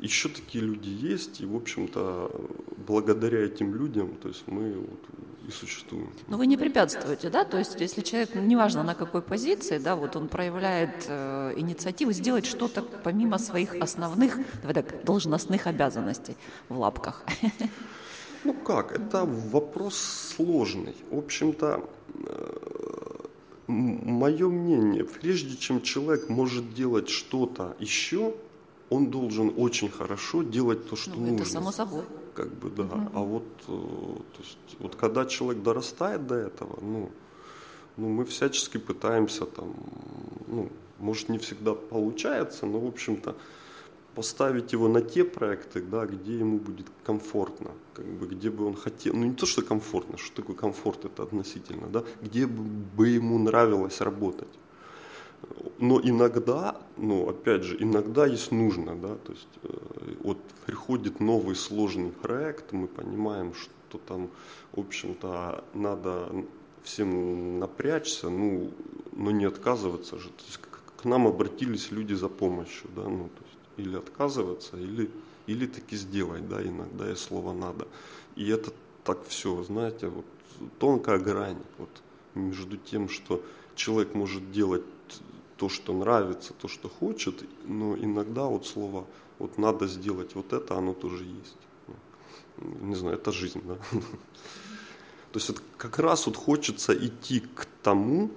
Еще такие люди есть, и, в общем-то, благодаря этим людям, то есть мы вот и существуем. Но вы не препятствуете, да? То есть, если человек, ну, неважно на какой позиции, да, вот он проявляет э, инициативу сделать что-то помимо своих основных, давай так, должностных обязанностей в лапках. Ну как, это вопрос сложный. В общем-то, э, мое мнение, прежде чем человек может делать что-то еще, он должен очень хорошо делать то, что ну, нужно. Это само собой. Как бы, да. Угу. А вот, э, то есть, вот когда человек дорастает до этого, ну, ну, мы всячески пытаемся там, ну, может, не всегда получается, но, в общем-то, поставить его на те проекты, да, где ему будет комфортно, как бы, где бы он хотел, ну не то, что комфортно, что такое комфорт, это относительно, да, где бы ему нравилось работать. Но иногда, ну опять же, иногда есть нужно, да, то есть э, вот приходит новый сложный проект, мы понимаем, что там, в общем-то, надо всем напрячься, ну, но не отказываться же. То есть к, к нам обратились люди за помощью, да, ну, то есть или отказываться, или, или таки сделать, да, иногда и слово надо. И это так все, знаете, вот тонкая грань вот, между тем, что человек может делать то, что нравится, то, что хочет, но иногда вот слово вот надо сделать вот это, оно тоже есть. Ну, не знаю, это жизнь, да. То есть это как раз вот хочется идти к тому,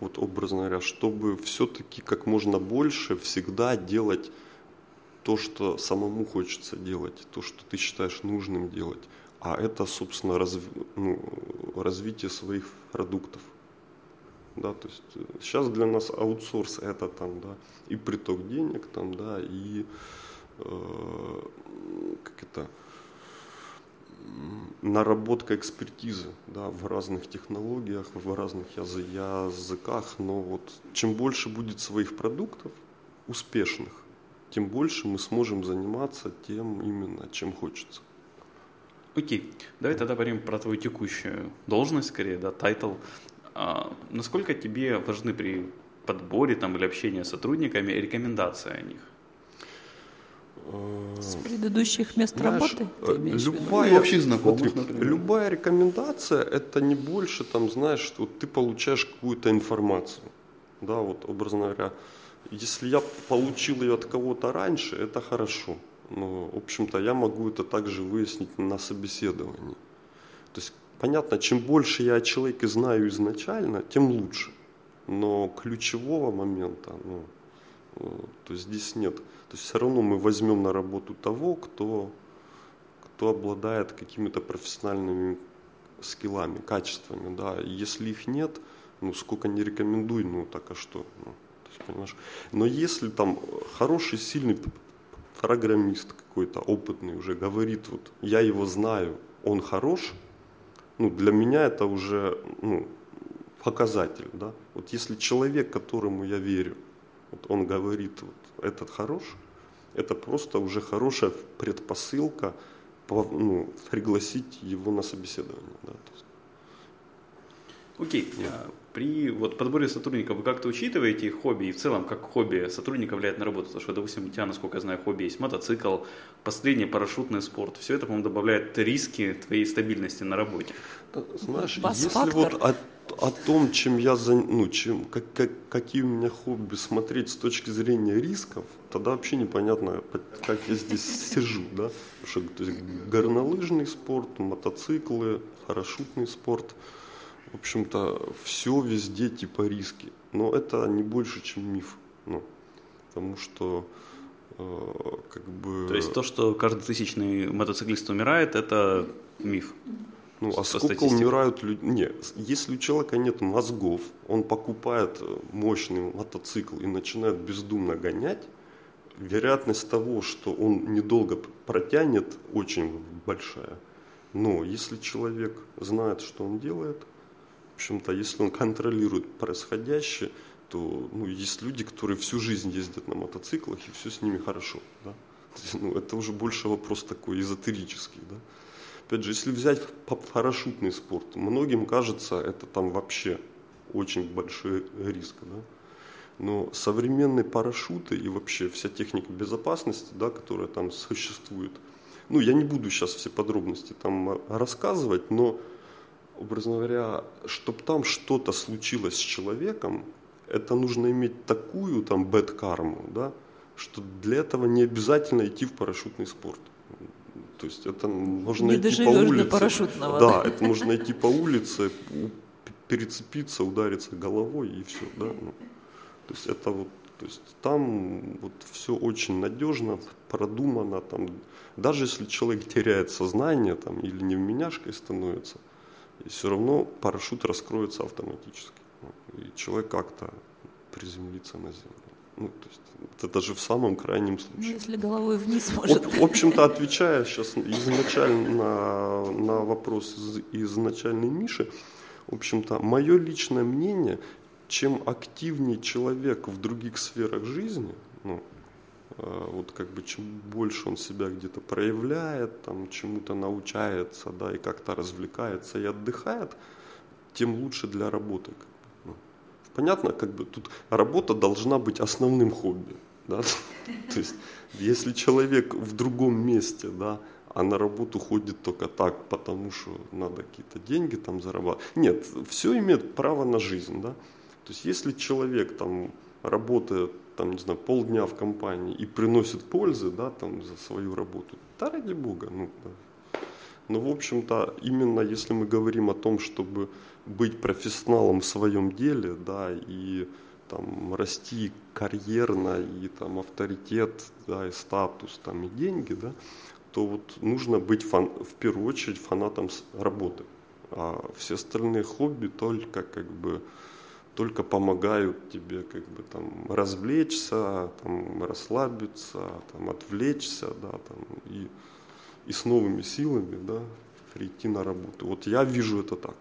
вот образно говоря, чтобы все-таки как можно больше всегда делать то, что самому хочется делать, то, что ты считаешь нужным делать. А это, собственно, разв... ну, развитие своих продуктов. Да, то есть сейчас э, для нас аутсорс это там, да, и приток денег там, да, и э, как это, наработка экспертизы да, в разных технологиях, в разных языках, но вот чем больше будет своих продуктов успешных, тем больше мы сможем заниматься тем именно, чем хочется. Окей, давай тогда поговорим про твою текущую должность, скорее, да, title. А, насколько тебе важны при подборе там, или общении с сотрудниками рекомендации о них? С предыдущих мест Знаешь, работы? Ты э, любая, Ну, общих знакомых, смотри, любая рекомендация это не больше, там, знаешь, что ты получаешь какую-то информацию. Да, вот, образно говоря, если я получил ее от кого-то раньше, это хорошо. Но, в общем-то, я могу это также выяснить на собеседовании. То есть, понятно, чем больше я о человеке знаю изначально, тем лучше. Но ключевого момента, ну, э, то есть здесь нет. То есть все равно мы возьмем на работу того, кто, кто обладает какими-то профессиональными скиллами, качествами, да. Если их нет, ну сколько не рекомендуй, ну так а что, ну, то есть, понимаешь. Но если там хороший, сильный программист какой-то, опытный уже говорит, вот я его знаю, он хорош, ну для меня это уже ну, показатель, да. Вот если человек, которому я верю, вот он говорит, вот этот хорош, это просто уже хорошая предпосылка по- ну, пригласить его на собеседование. Да, Окей, а при вот подборе сотрудников вы как-то учитываете их хобби и в целом как хобби сотрудника влияет на работу? Потому что, допустим, у тебя, насколько я знаю, хобби есть мотоцикл, последний парашютный спорт. Все это, по-моему, добавляет риски твоей стабильности на работе. Знаешь, Бас-фактор. если вот о, о том, чем я, за- ну, чем, как, как- какие у меня хобби смотреть с точки зрения рисков, тогда вообще непонятно, по- как я здесь сижу, да, Потому что то есть, горнолыжный спорт, мотоциклы, парашютный спорт, в общем-то, все везде типа риски, но это не больше, чем миф, ну, потому что э, как бы... То есть то, что каждый тысячный мотоциклист умирает, это миф. Ну, а сколько статистике. умирают люди? Не, если у человека нет мозгов, он покупает мощный мотоцикл и начинает бездумно гонять, вероятность того, что он недолго протянет, очень большая. Но если человек знает, что он делает, общем-то, если он контролирует происходящее, то ну, есть люди, которые всю жизнь ездят на мотоциклах, и все с ними хорошо. Да? Ну, это уже больше вопрос такой эзотерический. Да? Опять же, если взять па- парашютный спорт, многим кажется, это там вообще очень большой риск. Да? Но современные парашюты и вообще вся техника безопасности, да, которая там существует, ну, я не буду сейчас все подробности там рассказывать, но, образно говоря, чтобы там что-то случилось с человеком, это нужно иметь такую там бэт-карму, да, что для этого не обязательно идти в парашютный спорт. То есть это можно Не идти по до улице. парашютного, Да, да. это можно идти по улице, перецепиться, удариться головой и все, да. ну. То есть это вот, то есть там вот все очень надежно, продумано, там, даже если человек теряет сознание там, или невменяшкой становится, все равно парашют раскроется автоматически. ну, И человек как-то приземлится на землю. Ну, то есть это даже в самом крайнем Ну, случае. если головой вниз, может. в общем-то, отвечая сейчас изначально на, на вопрос из, изначальной Миши, в общем-то, мое личное мнение, чем активнее человек в других сферах жизни, ну, вот как бы чем больше он себя где-то проявляет, там чему-то научается, да, и как-то развлекается и отдыхает, тем лучше для работы. ну. Понятно, как бы тут работа должна быть основным хобби. Да? То есть, если человек в другом месте, да, а на работу ходит только так, потому что надо какие-то деньги там зарабатывать. Нет, все имеет право на жизнь, да. То есть, если человек там работает, там, не знаю, полдня в компании и приносит пользы, да, там, за свою работу, да, ради бога, ну, да. Но, в общем-то, именно если мы говорим о том, чтобы быть профессионалом в своем деле, да, и там расти карьерно, и там авторитет, да, и статус, там, и деньги, да, то вот нужно быть фан- в первую очередь фанатом работы. А все остальные хобби только как бы только помогают тебе как бы там развлечься, там расслабиться, там отвлечься, да, там и, и с новыми силами, да, прийти на работу. Вот я вижу это так.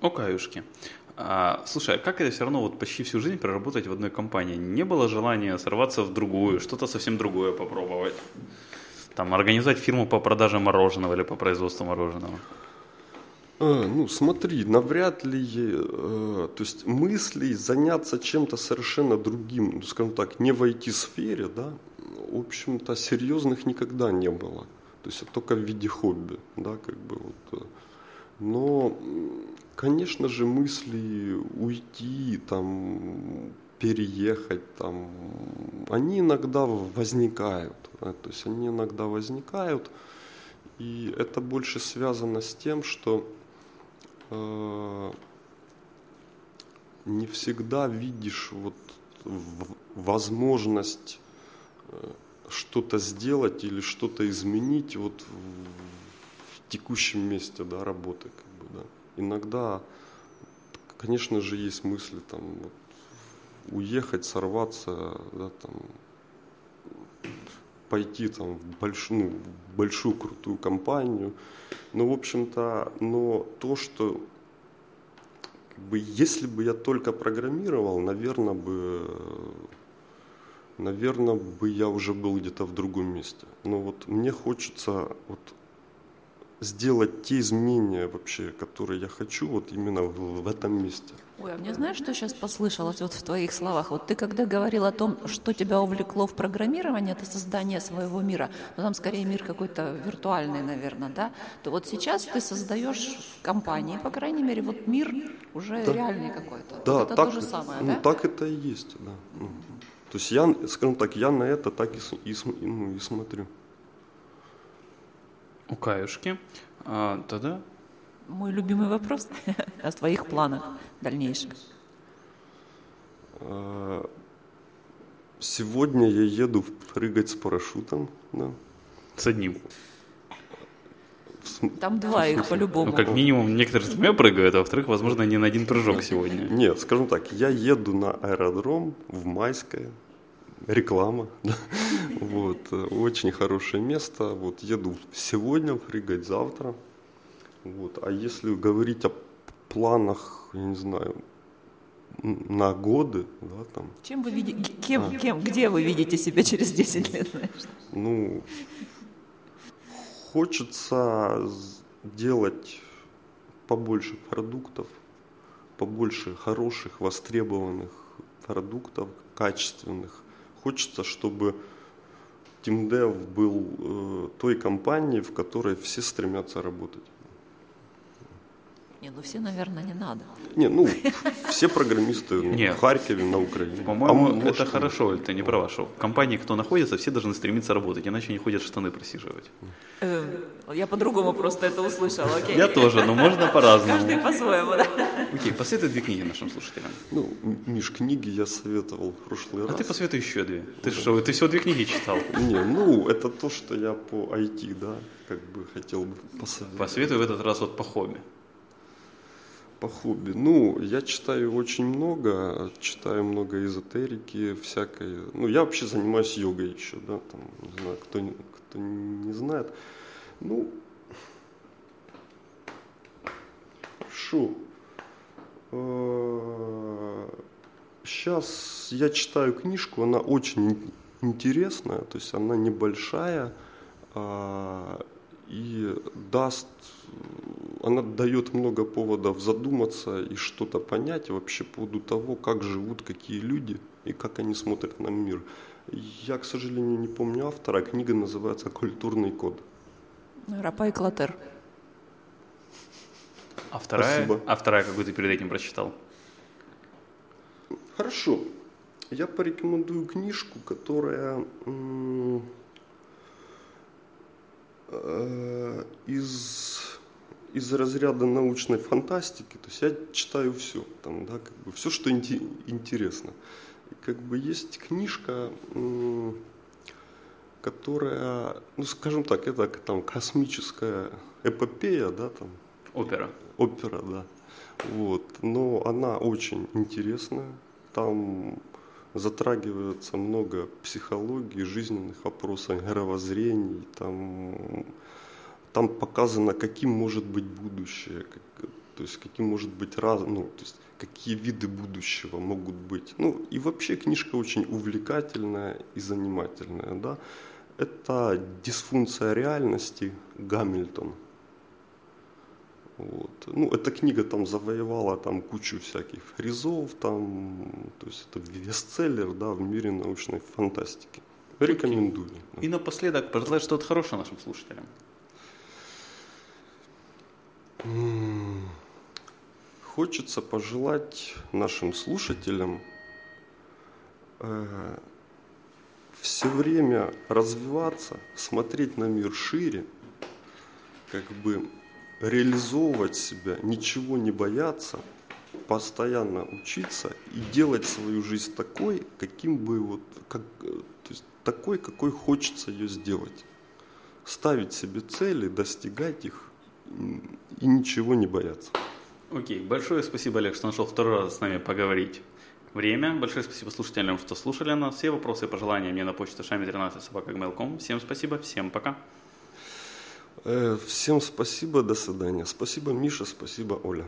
Окаюшки. А, слушай, а как это все равно вот почти всю жизнь проработать в одной компании? Не было желания сорваться в другую, что-то совсем другое попробовать? Там, организовать фирму по продаже мороженого или по производству мороженого? А, ну, смотри, навряд ли, э, то есть мысли заняться чем-то совершенно другим, ну, скажем так, не в IT-сфере, да, в общем-то, серьезных никогда не было. То есть только в виде хобби, да, как бы вот. э. Но, конечно же, мысли уйти, там, переехать, там, они иногда возникают. да, то есть они иногда возникают, и это больше связано с тем, что э, не всегда видишь вот возможность э, что-то сделать или что-то изменить вот в, в текущем месте да, работы. Как бы, да. Иногда, конечно же, есть мысли там вот, уехать, сорваться, да, там, пойти там в большую, ну, в большую крутую компанию. Но, в общем-то, но то, что как бы, если бы я только программировал, наверное бы, наверное бы я уже был где-то в другом месте. Но вот мне хочется вот сделать те изменения вообще, которые я хочу, вот именно в, в этом месте. Ой, а мне знаешь, что сейчас послышалось вот в твоих словах? Вот ты когда говорил о том, что тебя увлекло в программировании, это создание своего мира, но там скорее мир какой-то виртуальный, наверное, да? То вот сейчас ты создаешь в компании, по крайней мере, вот мир уже реальный какой-то. Да, Вот это так, то же самое, ну, да? так это и есть, да. Ну, то есть я, скажем так, я на это так и, и, ну, и смотрю. У Каюшки. А, тогда Мой любимый вопрос о твоих планах дальнейших. А, Сегодня я еду прыгать с парашютом, да. с одним. Там два их по-любому. Ну, как минимум, некоторые с двумя прыгают, а во-вторых, возможно, не на один прыжок сегодня. Нет, скажем так, я еду на аэродром в Майское, реклама, да. вот, очень хорошее место, вот, еду сегодня прыгать, завтра, вот, а если говорить о планах, я не знаю, на годы, да, там, Чем вы видите, кем, кем, где вы видите себя через 10 лет? знаешь? ну, хочется делать побольше продуктов, побольше хороших, востребованных продуктов, качественных. Хочется, чтобы TeamDev был э, той компанией, в которой все стремятся работать. Не, ну все, наверное, не надо. Не, ну, все программисты ну, Не. в Харькове, на Украине. По-моему, А может, это хорошо, это не права, что в компании, кто находится, все должны стремиться работать, иначе не ходят штаны просиживать. Э, Я по-другому просто это услышала, окей? Я тоже, но можно по-разному. Каждый по-своему, да? Окей, посоветуй две книги нашим слушателям. Ну, Миш, книги я советовал в прошлый А раз. ты посоветуй еще две. Ты что, ты всего две книги читал? Не, ну, это то, что я по IT, да, как бы хотел бы посоветовать. Посоветуй в этот раз вот по хобби. По хобби. Ну, я читаю очень много, читаю много эзотерики всякой. Ну, я вообще занимаюсь йогой еще, да, там, не знаю, кто, кто не знает. Ну, хорошо. Сейчас я читаю книжку, она очень ин- интересная, то есть она небольшая а, и даст, она дает много поводов задуматься и что-то понять вообще по поводу того, как живут какие люди и как они смотрят на мир. Я, к сожалению, не помню автора, книга называется «Культурный код». Рапа и Клотер. А вторая, Спасибо. а вторая, какую ты перед этим прочитал? Хорошо. Я порекомендую книжку, которая м, из, из разряда научной фантастики. То есть я читаю все, там, да, как бы все, что инте- интересно. И как бы есть книжка, которая, ну, скажем так, это там космическая эпопея, да, там, Опера. опера, да. Вот. Но она очень интересная. Там затрагивается много психологии, жизненных вопросов, мировоззрений. Там, там показано, каким может быть будущее, как- то есть каким может быть раз, ну, то есть какие виды будущего могут быть. Ну и вообще книжка очень увлекательная и занимательная. Да? Это дисфункция реальности Гамильтон. Вот. Ну, эта книга там завоевала там кучу всяких призов, там, то есть это бестселлер, да, в мире научной фантастики. Рекомендую. И напоследок пожелать что-то хорошее нашим слушателям. Хочется пожелать нашим слушателям э, все время развиваться, смотреть на мир шире, как бы реализовывать себя, ничего не бояться, постоянно учиться и делать свою жизнь такой, каким бы вот, как, то есть такой, какой хочется ее сделать. Ставить себе цели, достигать их и ничего не бояться. Окей, большое спасибо, Олег, что нашел второй раз с нами поговорить время. Большое спасибо слушателям, что слушали нас. Все вопросы и пожелания мне на почту шами 13 собака Всем спасибо, всем пока. Э, всем спасибо, до свидания. Спасибо, Миша, спасибо, Оля.